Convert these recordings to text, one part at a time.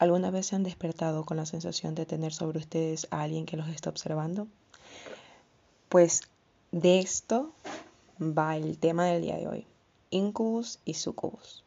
¿Alguna vez se han despertado con la sensación de tener sobre ustedes a alguien que los está observando? Pues de esto va el tema del día de hoy, incubus y sucubus.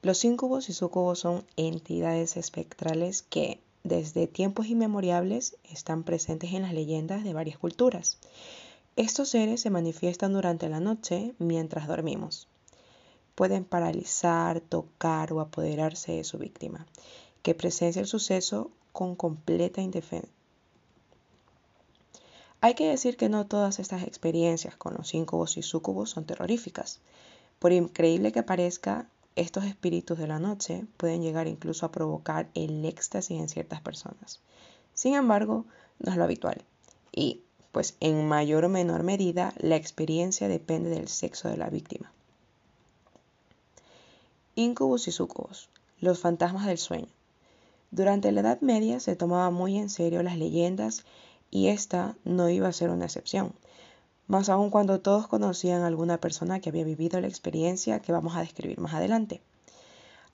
Los incubos y sucubos son entidades espectrales que desde tiempos inmemorables están presentes en las leyendas de varias culturas. Estos seres se manifiestan durante la noche mientras dormimos pueden paralizar, tocar o apoderarse de su víctima, que presencia el suceso con completa indefensa. Hay que decir que no todas estas experiencias con los incubos y sucubos son terroríficas. Por increíble que parezca, estos espíritus de la noche pueden llegar incluso a provocar el éxtasis en ciertas personas. Sin embargo, no es lo habitual. Y, pues en mayor o menor medida, la experiencia depende del sexo de la víctima. Incubus y sucubus, los fantasmas del sueño. Durante la Edad Media se tomaba muy en serio las leyendas y esta no iba a ser una excepción, más aún cuando todos conocían a alguna persona que había vivido la experiencia que vamos a describir más adelante.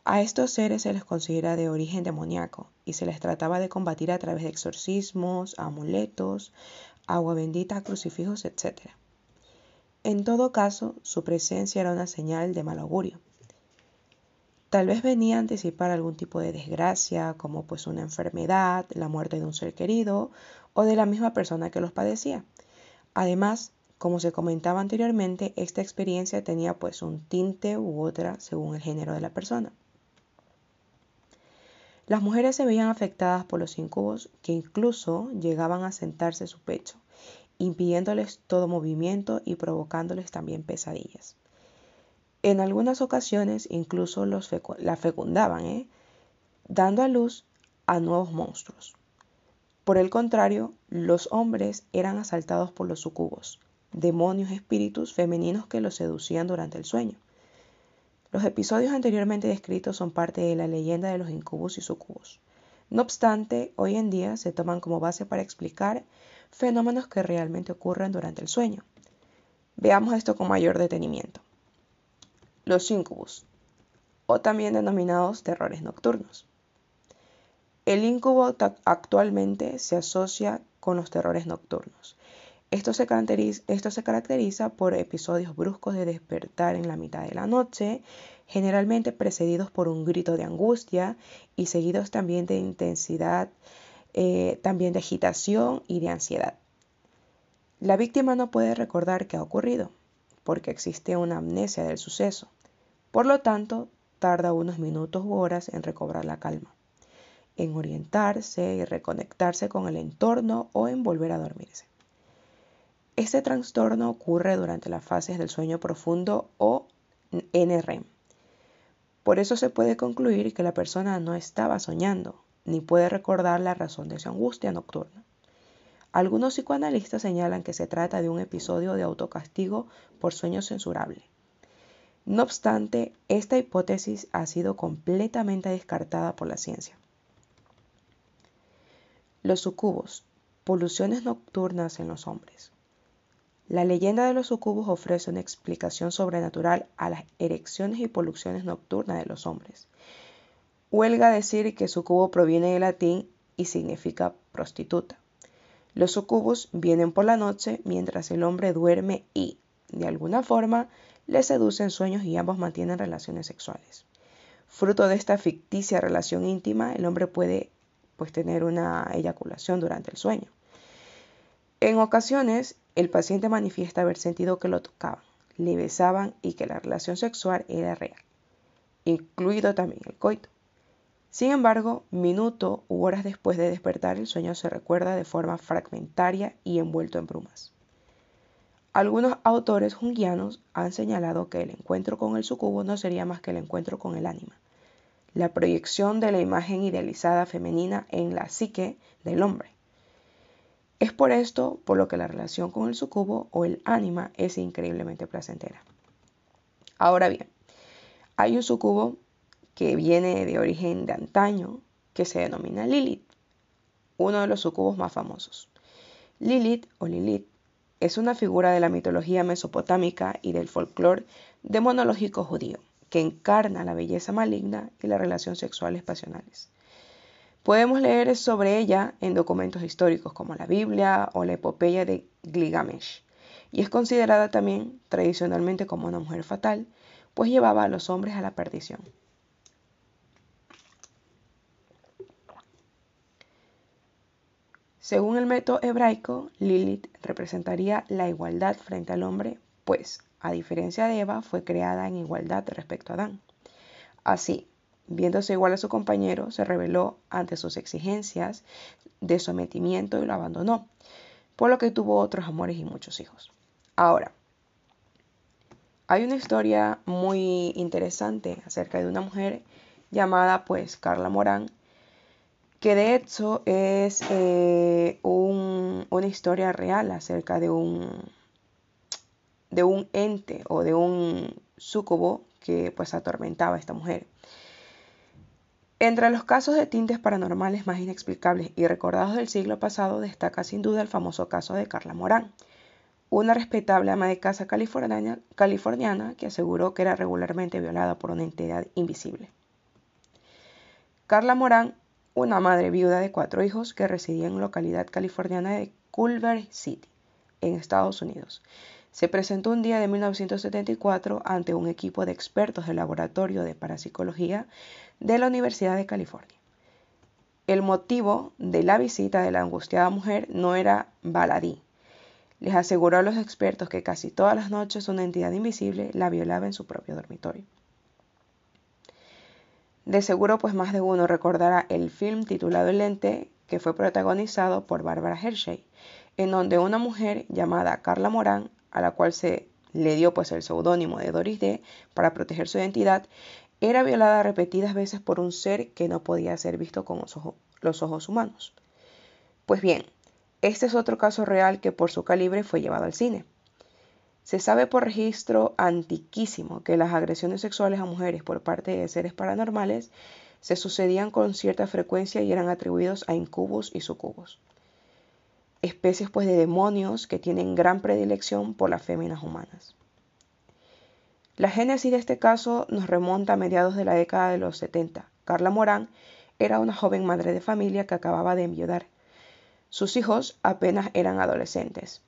A estos seres se les considera de origen demoníaco y se les trataba de combatir a través de exorcismos, amuletos, agua bendita, crucifijos, etc. En todo caso, su presencia era una señal de mal augurio Tal vez venía a anticipar algún tipo de desgracia, como pues una enfermedad, la muerte de un ser querido o de la misma persona que los padecía. Además, como se comentaba anteriormente, esta experiencia tenía pues un tinte u otra según el género de la persona. Las mujeres se veían afectadas por los incubos que incluso llegaban a sentarse en su pecho, impidiéndoles todo movimiento y provocándoles también pesadillas. En algunas ocasiones incluso los la fecundaban, ¿eh? dando a luz a nuevos monstruos. Por el contrario, los hombres eran asaltados por los sucubos, demonios espíritus femeninos que los seducían durante el sueño. Los episodios anteriormente descritos son parte de la leyenda de los incubos y sucubos. No obstante, hoy en día se toman como base para explicar fenómenos que realmente ocurren durante el sueño. Veamos esto con mayor detenimiento los incubus, o también denominados terrores nocturnos. El incubo actualmente se asocia con los terrores nocturnos. Esto se, caracteriza, por episodios bruscos de despertar en la mitad de la noche, generalmente precedidos por un grito de angustia y seguidos también de intensidad, eh, también de agitación y de ansiedad. La víctima no puede recordar qué ha ocurrido, porque existe una amnesia del suceso. Por lo tanto, tarda unos minutos u horas en recobrar la calma, en orientarse y reconectarse con el entorno o en volver a dormirse. Este trastorno ocurre durante las fases del sueño profundo o NREM. Por eso se puede concluir que la persona no estaba soñando, ni puede recordar la razón de su angustia nocturna. Algunos psicoanalistas señalan que se trata de un episodio de autocastigo por sueño censurable. No obstante, esta hipótesis ha sido completamente descartada por la ciencia. Los sucubos, poluciones nocturnas en los hombres. La leyenda de los sucubos ofrece una explicación sobrenatural a las erecciones y poluciones nocturnas de los hombres. Huelga decir que sucubo proviene del latín y significa prostituta. Los sucubos vienen por la noche mientras el hombre duerme y, de alguna forma, le seducen sueños y ambos mantienen relaciones sexuales. Fruto de esta ficticia relación íntima, el hombre puede pues, tener una eyaculación durante el sueño. En ocasiones, el paciente manifiesta haber sentido que lo tocaban, le besaban y que la relación sexual era real, incluido también el coito. Sin embargo, minuto u horas después de despertar, el sueño se recuerda de forma fragmentaria y envuelto en brumas. Algunos autores junguianos han señalado que el encuentro con el sucubo no sería más que el encuentro con el ánima, la proyección de la imagen idealizada femenina en la psique del hombre. Es por esto por lo que la relación con el sucubo o el ánima es increíblemente placentera. Ahora bien, hay un sucubo que viene de origen de antaño, que se denomina Lilith, uno de los sucubos más famosos. Lilith o Lilith es una figura de la mitología mesopotámica y del folclore demonológico judío, que encarna la belleza maligna y las relaciones sexuales pasionales. Podemos leer sobre ella en documentos históricos como la Biblia o la epopeya de Gilgamesh, y es considerada también tradicionalmente como una mujer fatal, pues llevaba a los hombres a la perdición. Según el método hebraico, Lilith representaría la igualdad frente al hombre, pues, a diferencia de Eva, fue creada en igualdad respecto a Adán. Así, viéndose igual a su compañero, se rebeló ante sus exigencias de sometimiento y lo abandonó, por lo que tuvo otros amores y muchos hijos. Ahora, hay una historia muy interesante acerca de una mujer llamada pues Carla Morán, que de hecho es eh, una historia real acerca de un, de un ente o de un súcubo que pues atormentaba a esta mujer. Entre los casos de tintes paranormales más inexplicables y recordados del siglo pasado destaca sin duda el famoso caso de Carla Morán, una respetable ama de casa californiana, californiana que aseguró que era regularmente violada por una entidad invisible. Carla Morán una madre viuda de cuatro hijos que residía en localidad californiana de Culver City, en Estados Unidos. Se presentó un día de 1974 ante un equipo de expertos del laboratorio de parapsicología de la Universidad de California. El motivo de la visita de la angustiada mujer no era baladí. Les aseguró a los expertos que casi todas las noches una entidad invisible la violaba en su propio dormitorio. De seguro pues más de uno recordará el film titulado El Lente que fue protagonizado por Bárbara Hershey, en donde una mujer llamada Carla Morán, a la cual se le dio pues el seudónimo de Doris D para proteger su identidad, era violada repetidas veces por un ser que no podía ser visto con los ojos humanos. Pues bien, este es otro caso real que por su calibre fue llevado al cine. Se sabe por registro antiquísimo que las agresiones sexuales a mujeres por parte de seres paranormales se sucedían con cierta frecuencia y eran atribuidos a incubos y sucubos. Especies pues de demonios que tienen gran predilección por las féminas humanas. La génesis de este caso nos remonta a mediados de la década de los 70. Carla Morán era una joven madre de familia que acababa de enviudar. Sus hijos apenas eran adolescentes.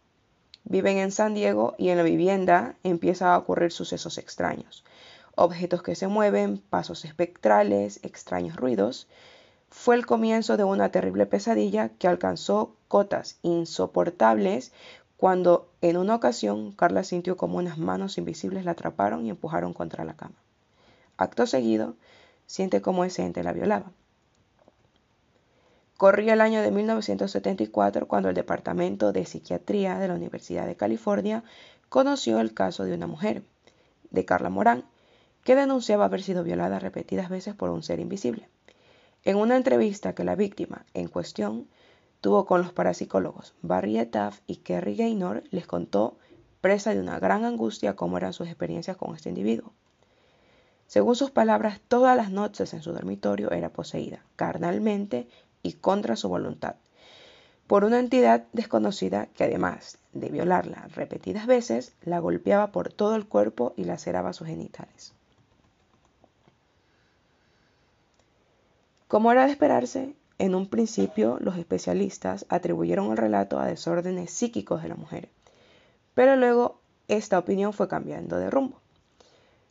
Viven en San Diego y en la vivienda empiezan a ocurrir sucesos extraños. Objetos que se mueven, pasos espectrales, extraños ruidos. Fue el comienzo de una terrible pesadilla que alcanzó cotas insoportables cuando en una ocasión Carla sintió como unas manos invisibles la atraparon y empujaron contra la cama. Acto seguido, siente como ese ente la violaba. Corría el año de 1974 cuando el Departamento de Psiquiatría de la Universidad de California conoció el caso de una mujer, de Carla Morán, que denunciaba haber sido violada repetidas veces por un ser invisible. En una entrevista que la víctima en cuestión tuvo con los parapsicólogos Barry Etaff y Kerry Gaynor, les contó, presa de una gran angustia, cómo eran sus experiencias con este individuo. Según sus palabras, todas las noches en su dormitorio era poseída, carnalmente y contra su voluntad por una entidad desconocida que además de violarla repetidas veces, la golpeaba por todo el cuerpo y laceraba sus genitales. Como era de esperarse, en un principio los especialistas atribuyeron el relato a desórdenes psíquicos de la mujer, pero luego esta opinión fue cambiando de rumbo.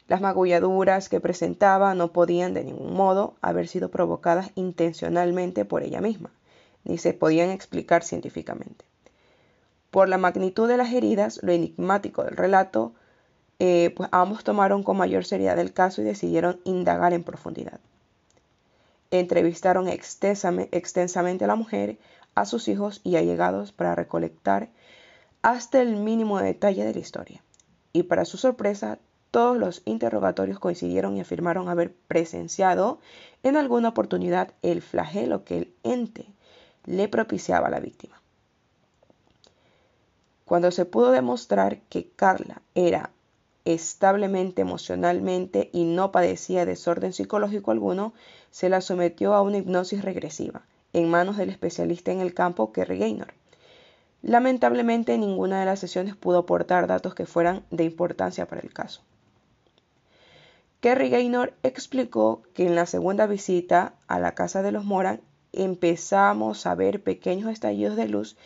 Las magulladuras que presentaba no podían de ningún modo haber sido provocadas intencionalmente por ella misma, ni se podían explicar científicamente. Por la magnitud de las heridas, lo enigmático del relato, eh, pues ambos tomaron con mayor seriedad el caso y decidieron indagar en profundidad. Entrevistaron extensamente a la mujer, a sus hijos y allegados para recolectar hasta el mínimo detalle de la historia. Y para su sorpresa, todos los interrogatorios coincidieron y afirmaron haber presenciado en alguna oportunidad el flagelo que el ente le propiciaba a la víctima. Cuando se pudo demostrar que Carla era establemente emocionalmente y no padecía desorden psicológico alguno, se la sometió a una hipnosis regresiva, en manos del especialista en el campo Kerry Gaynor. Lamentablemente ninguna de las sesiones pudo aportar datos que fueran de importancia para el caso. Kerry Gaynor explicó que en la segunda visita a la casa de los Moran empezamos a ver pequeños estallidos de luz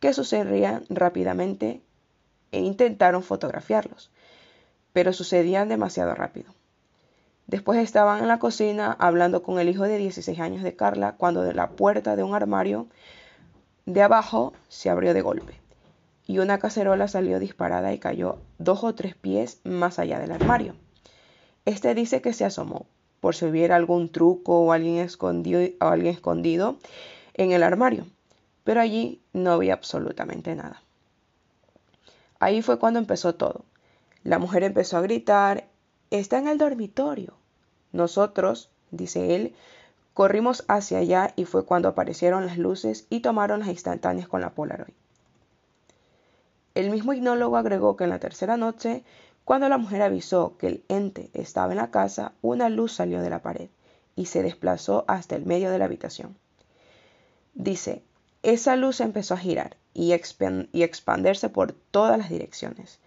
que sucedían rápidamente e intentaron fotografiarlos, pero sucedían demasiado rápido. Después estaban en la cocina hablando con el hijo de 16 años de Carla cuando de la puerta de un armario de abajo se abrió de golpe y una cacerola salió disparada y cayó dos o tres pies más allá del armario. Este dice que se asomó por si hubiera algún truco o alguien escondido, alguien escondido en el armario, pero allí no había absolutamente nada. Ahí fue cuando empezó todo. La mujer empezó a gritar, está en el dormitorio. Nosotros, dice él, corrimos hacia allá y fue cuando aparecieron las luces y tomaron las instantáneas con la Polaroid. El mismo ignólogo agregó que en la tercera noche, cuando la mujer avisó que el ente estaba en la casa, una luz salió de la pared y se desplazó hasta el medio de la habitación. Dice, esa luz empezó a girar y, y expandirse por todas las direcciones.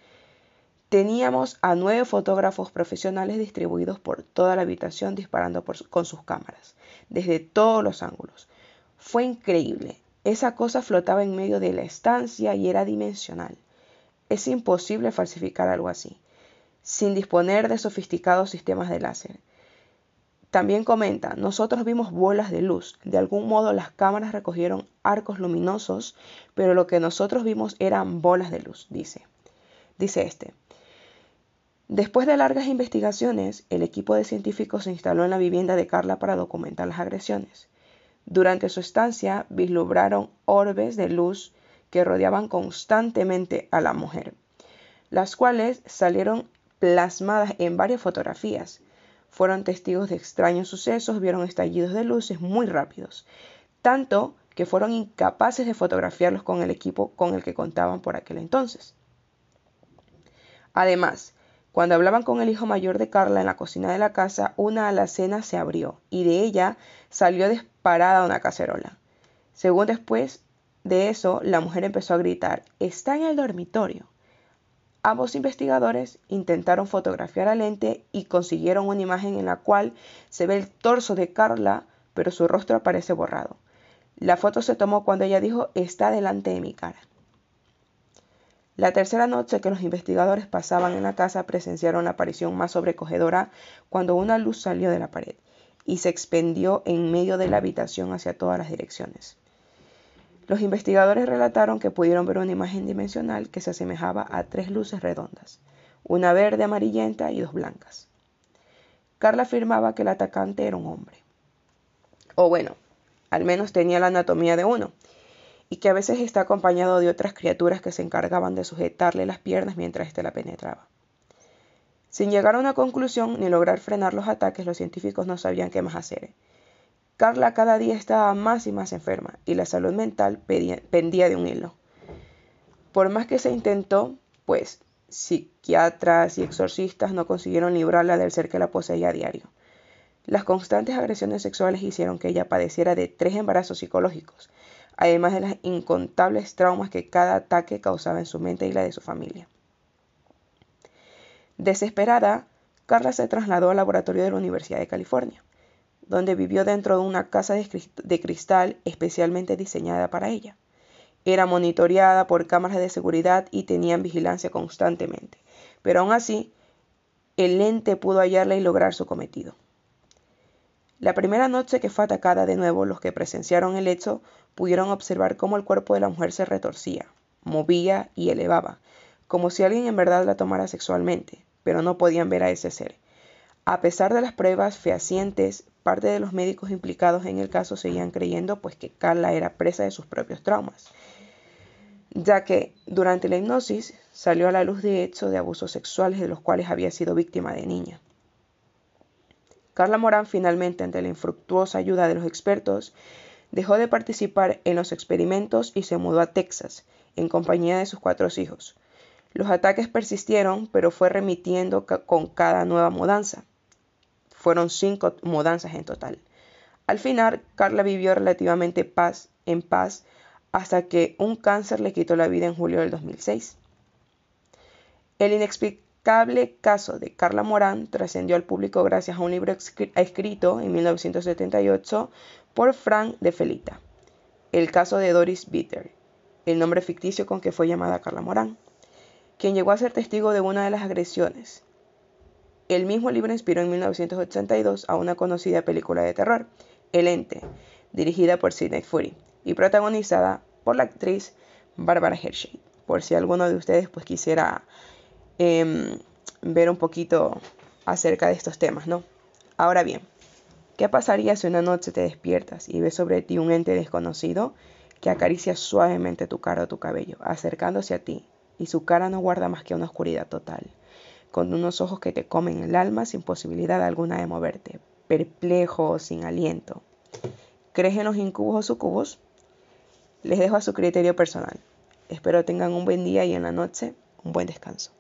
Teníamos a nueve fotógrafos profesionales distribuidos por toda la habitación disparando con sus cámaras, desde todos los ángulos. Fue increíble. Esa cosa flotaba en medio de la estancia y era dimensional. Es imposible falsificar algo así, sin disponer de sofisticados sistemas de láser. También comenta, nosotros vimos bolas de luz. De algún modo las cámaras recogieron arcos luminosos, pero lo que nosotros vimos eran bolas de luz, dice. Dice este. Después de largas investigaciones, el equipo de científicos se instaló en la vivienda de Carla para documentar las agresiones. Durante su estancia vislumbraron orbes de luz que rodeaban constantemente a la mujer, las cuales salieron plasmadas en varias fotografías. Fueron testigos de extraños sucesos, vieron estallidos de luces muy rápidos, tanto que fueron incapaces de fotografiarlos con el equipo con el que contaban por aquel entonces. Además, cuando hablaban con el hijo mayor de Carla en la cocina de la casa, una alacena se abrió y de ella salió disparada una cacerola. Según después de eso, la mujer empezó a gritar, está en el dormitorio. Ambos investigadores intentaron fotografiar al ente y consiguieron una imagen en la cual se ve el torso de Carla, pero su rostro aparece borrado. La foto se tomó cuando ella dijo, está delante de mi cara. La tercera noche que los investigadores pasaban en la casa presenciaron la aparición más sobrecogedora cuando una luz salió de la pared y se expendió en medio de la habitación hacia todas las direcciones. Los investigadores relataron que pudieron ver una imagen dimensional que se asemejaba a tres luces redondas, una verde amarillenta y dos blancas. Carla afirmaba que el atacante era un hombre. O bueno, al menos tenía la anatomía de uno, y que a veces está acompañado de otras criaturas que se encargaban de sujetarle las piernas mientras éste la penetraba. Sin llegar a una conclusión ni lograr frenar los ataques, los científicos no sabían qué más hacer. Carla cada día estaba más y más enferma y la salud mental pendía de un hilo. Por más que se intentó, pues psiquiatras y exorcistas no consiguieron librarla del ser que la poseía a diario. Las constantes agresiones sexuales hicieron que ella padeciera de tres embarazos psicológicos además de las incontables traumas que cada ataque causaba en su mente y la de su familia. Desesperada, Carla se trasladó al laboratorio de la Universidad de California, donde vivió dentro de una casa de cristal especialmente diseñada para ella. Era monitoreada por cámaras de seguridad y tenían vigilancia constantemente, pero aún así, el ente pudo hallarla y lograr su cometido. La primera noche que fue atacada de nuevo, los que presenciaron el hecho pudieron observar cómo el cuerpo de la mujer se retorcía, movía y elevaba, como si alguien en verdad la tomara sexualmente, pero no podían ver a ese ser. A pesar de las pruebas fehacientes, parte de los médicos implicados en el caso seguían creyendo pues que Carla era presa de sus propios traumas, ya que durante la hipnosis salió a la luz de hecho de abusos sexuales de los cuales había sido víctima de niña. Carla Morán finalmente, ante la infructuosa ayuda de los expertos, dejó de participar en los experimentos y se mudó a Texas, en compañía de sus cuatro hijos. Los ataques persistieron, pero fue remitiendo con cada nueva mudanza. Fueron cinco mudanzas en total. Al final, Carla vivió relativamente paz, en paz hasta que un cáncer le quitó la vida en julio del 2006. El, inexplicable caso de Carla Morán trascendió al público gracias a un libro escrito en 1978 por Frank de Felita, El caso de Doris Bitter, el nombre ficticio con que fue llamada Carla Morán, quien llegó a ser testigo de una de las agresiones. El mismo libro inspiró en 1982 a una conocida película de terror, El Ente, dirigida por Sidney Fury y protagonizada por la actriz Barbara Hershey. Por si alguno de ustedes pues quisiera em, ver un poquito acerca de estos temas, ¿no? Ahora bien, ¿qué pasaría si una noche te despiertas y ves sobre ti un ente desconocido que acaricia suavemente tu cara o tu cabello, acercándose a ti, y su cara no guarda más que una oscuridad total, con unos ojos que te comen el alma sin posibilidad alguna de moverte, perplejo, sin aliento? ¿Crees en los incubos o sucubos? Les dejo a su criterio personal. Espero tengan un buen día y en la noche un buen descanso.